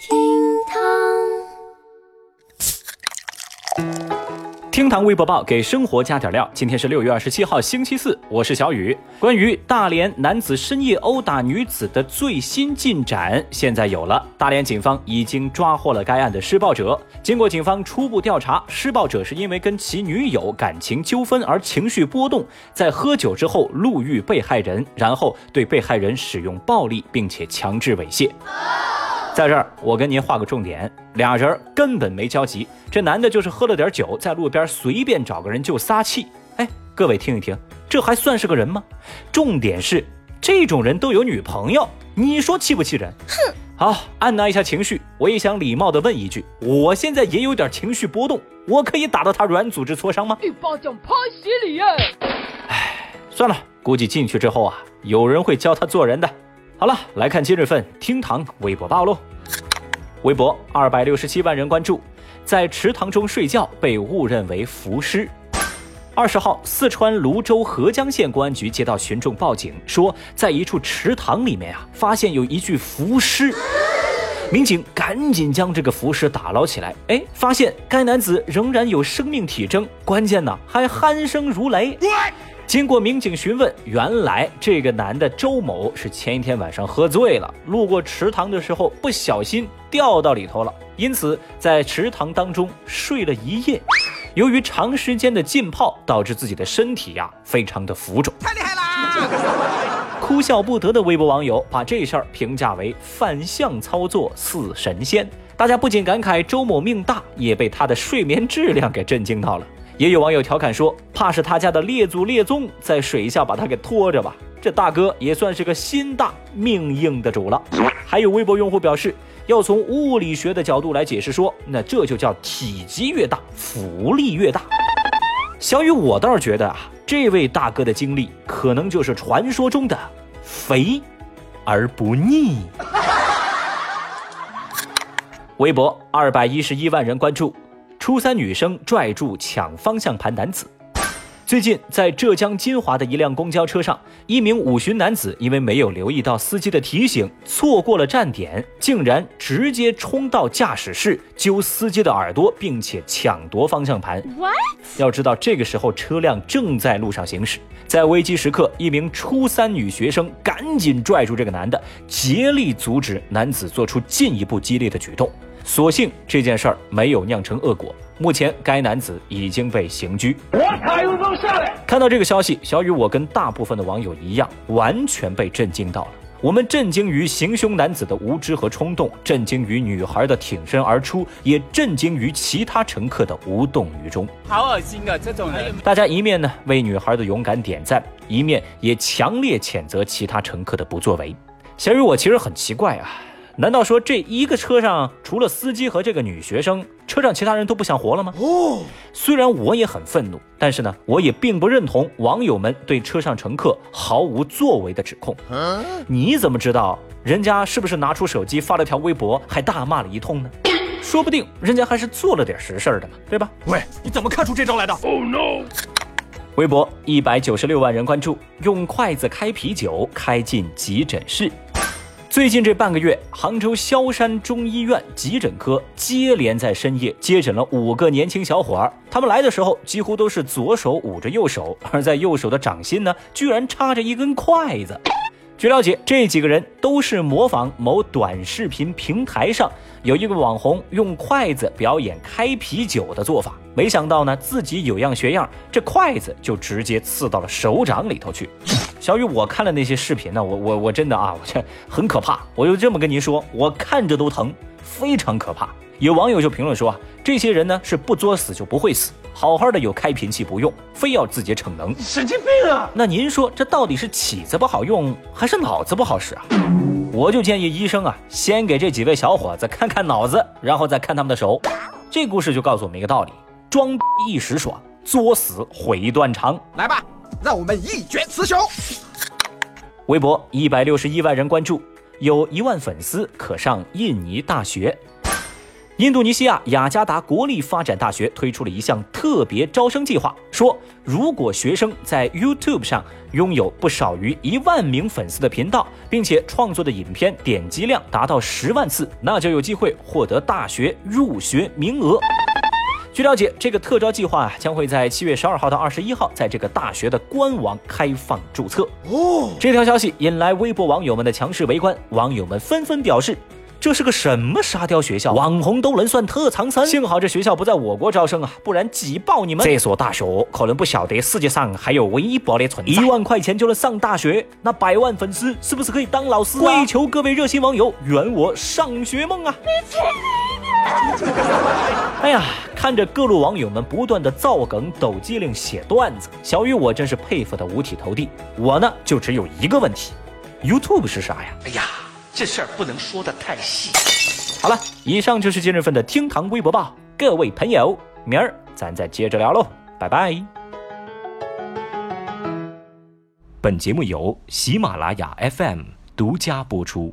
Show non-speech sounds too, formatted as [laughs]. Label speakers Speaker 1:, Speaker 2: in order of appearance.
Speaker 1: 厅
Speaker 2: 堂。厅堂微博报给生活加点料。今天是六月二十七号，星期四，我是小雨。关于大连男子深夜殴打女子的最新进展，现在有了。大连警方已经抓获了该案的施暴者。经过警方初步调查，施暴者是因为跟其女友感情纠纷而情绪波动，在喝酒之后路遇被害人，然后对被害人使用暴力，并且强制猥亵。在这儿，我跟您画个重点，俩人根本没交集。这男的就是喝了点酒，在路边随便找个人就撒气。哎，各位听一听，这还算是个人吗？重点是，这种人都有女朋友，你说气不气人？哼！好，按捺一下情绪，我也想礼貌的问一句，我现在也有点情绪波动，我可以打到他软组织挫伤吗？
Speaker 3: 一巴掌拍死你！
Speaker 2: 哎，算了，估计进去之后啊，有人会教他做人的。好了，来看今日份厅堂微博报喽。微博二百六十七万人关注，在池塘中睡觉被误认为浮尸。二十号，四川泸州合江县公安局接到群众报警，说在一处池塘里面啊，发现有一具浮尸。民警赶紧将这个浮尸打捞起来，哎，发现该男子仍然有生命体征，关键呢还鼾声如雷。经过民警询问，原来这个男的周某是前一天晚上喝醉了，路过池塘的时候不小心掉到里头了，因此在池塘当中睡了一夜。由于长时间的浸泡，导致自己的身体呀非常的浮肿，
Speaker 4: 太厉害啦！
Speaker 2: 哭笑不得的微博网友把这事儿评价为反向操作似神仙。大家不仅感慨周某命大，也被他的睡眠质量给震惊到了。也有网友调侃说：“怕是他家的列祖列宗在水下把他给拖着吧？”这大哥也算是个心大命硬的主了。还有微博用户表示，要从物理学的角度来解释说，那这就叫体积越大，浮力越大。小雨，我倒是觉得啊，这位大哥的经历可能就是传说中的肥而不腻。微博二百一十一万人关注。初三女生拽住抢方向盘男子。最近，在浙江金华的一辆公交车上，一名五旬男子因为没有留意到司机的提醒，错过了站点，竟然直接冲到驾驶室揪司机的耳朵，并且抢夺方向盘。要知道，这个时候车辆正在路上行驶，在危机时刻，一名初三女学生赶紧拽住这个男的，竭力阻止男子做出进一步激烈的举动。所幸这件事儿没有酿成恶果，目前该男子已经被刑拘。看到这个消息，小雨我跟大部分的网友一样，完全被震惊到了。我们震惊于行凶男子的无知和冲动，震惊于女孩的挺身而出，也震惊于其他乘客的无动于衷。
Speaker 4: 好恶心啊！这种人，
Speaker 2: 大家一面呢为女孩的勇敢点赞，一面也强烈谴责其他乘客的不作为。小雨我其实很奇怪啊。难道说这一个车上除了司机和这个女学生，车上其他人都不想活了吗？哦，虽然我也很愤怒，但是呢，我也并不认同网友们对车上乘客毫无作为的指控。你怎么知道人家是不是拿出手机发了条微博，还大骂了一通呢？[coughs] 说不定人家还是做了点实事的嘛，对吧？
Speaker 4: 喂，你怎么看出这招来的？Oh no！
Speaker 2: 微博一百九十六万人关注，用筷子开啤酒开进急诊室。最近这半个月，杭州萧山中医院急诊科接连在深夜接诊了五个年轻小伙儿。他们来的时候几乎都是左手捂着右手，而在右手的掌心呢，居然插着一根筷子。据了解，这几个人都是模仿某短视频平台上有一个网红用筷子表演开啤酒的做法。没想到呢，自己有样学样，这筷子就直接刺到了手掌里头去。小雨，我看了那些视频呢，我我我真的啊，我 [laughs] 这很可怕。我就这么跟您说，我看着都疼，非常可怕。有网友就评论说啊，这些人呢是不作死就不会死。好好的有开瓶器不用，非要自己逞能，
Speaker 4: 神经病啊！
Speaker 2: 那您说这到底是起子不好用，还是脑子不好使啊？我就建议医生啊，先给这几位小伙子看看脑子，然后再看他们的手。这故事就告诉我们一个道理：装一时爽，作死毁断肠。
Speaker 4: 来吧，让我们一决雌雄。
Speaker 2: 微博一百六十一万人关注，有一万粉丝可上印尼大学。印度尼西亚雅加达国立发展大学推出了一项特别招生计划，说如果学生在 YouTube 上拥有不少于一万名粉丝的频道，并且创作的影片点击量达到十万次，那就有机会获得大学入学名额。据了解，这个特招计划啊，将会在七月十二号到二十一号在这个大学的官网开放注册。哦，这条消息引来微博网友们的强势围观，网友们纷纷表示。这是个什么沙雕学校？网红都能算特长生？幸好这学校不在我国招生啊，不然挤爆你们！这所大学可能不晓得世界上还有微博的存在。一万块钱就能上大学，那百万粉丝是不是可以当老师？跪求各位热心网友圆我上学梦啊！[laughs] 哎呀，看着各路网友们不断的造梗、抖机灵、写段子，小雨我真是佩服的五体投地。我呢，就只有一个问题：YouTube 是啥呀？哎呀！这事儿不能说的太细。好了，以上就是今日份的厅堂微博报，各位朋友，明儿咱再接着聊喽，拜拜。本节目由喜马拉雅 FM 独家播出。